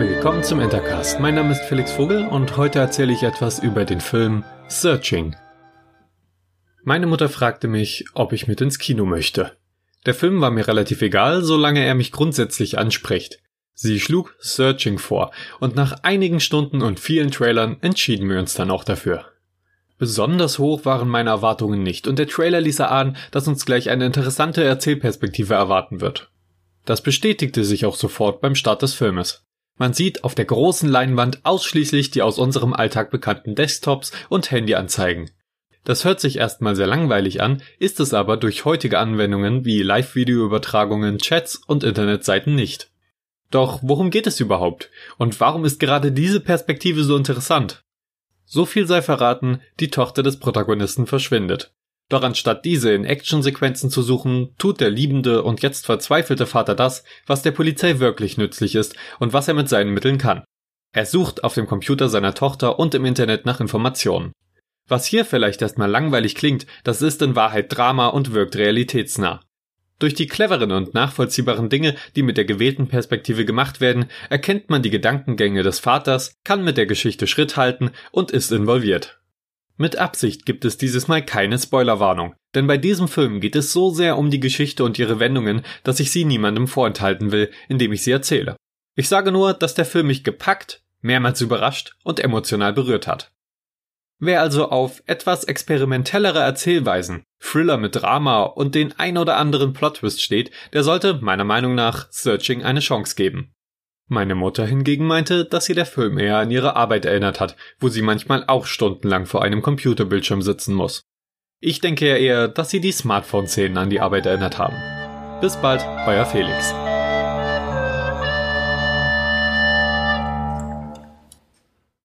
Willkommen zum Intercast. Mein Name ist Felix Vogel und heute erzähle ich etwas über den Film Searching. Meine Mutter fragte mich, ob ich mit ins Kino möchte. Der Film war mir relativ egal, solange er mich grundsätzlich anspricht. Sie schlug Searching vor und nach einigen Stunden und vielen Trailern entschieden wir uns dann auch dafür. Besonders hoch waren meine Erwartungen nicht und der Trailer ließ erahnen, dass uns gleich eine interessante Erzählperspektive erwarten wird. Das bestätigte sich auch sofort beim Start des Filmes. Man sieht auf der großen Leinwand ausschließlich die aus unserem Alltag bekannten Desktops und Handyanzeigen. Das hört sich erstmal sehr langweilig an, ist es aber durch heutige Anwendungen wie Live-Video-Übertragungen, Chats und Internetseiten nicht. Doch worum geht es überhaupt? Und warum ist gerade diese Perspektive so interessant? So viel sei verraten, die Tochter des Protagonisten verschwindet. Doch anstatt diese in Actionsequenzen zu suchen, tut der liebende und jetzt verzweifelte Vater das, was der Polizei wirklich nützlich ist und was er mit seinen Mitteln kann. Er sucht auf dem Computer seiner Tochter und im Internet nach Informationen. Was hier vielleicht erstmal langweilig klingt, das ist in Wahrheit Drama und wirkt realitätsnah. Durch die cleveren und nachvollziehbaren Dinge, die mit der gewählten Perspektive gemacht werden, erkennt man die Gedankengänge des Vaters, kann mit der Geschichte Schritt halten und ist involviert. Mit Absicht gibt es dieses Mal keine Spoilerwarnung, denn bei diesem Film geht es so sehr um die Geschichte und ihre Wendungen, dass ich sie niemandem vorenthalten will, indem ich sie erzähle. Ich sage nur, dass der Film mich gepackt, mehrmals überrascht und emotional berührt hat. Wer also auf etwas experimentellere Erzählweisen, Thriller mit Drama und den ein oder anderen Plot-Twist steht, der sollte meiner Meinung nach Searching eine Chance geben. Meine Mutter hingegen meinte, dass sie der Film eher an ihre Arbeit erinnert hat, wo sie manchmal auch stundenlang vor einem Computerbildschirm sitzen muss. Ich denke eher, dass sie die Smartphone-Szenen an die Arbeit erinnert haben. Bis bald, euer Felix.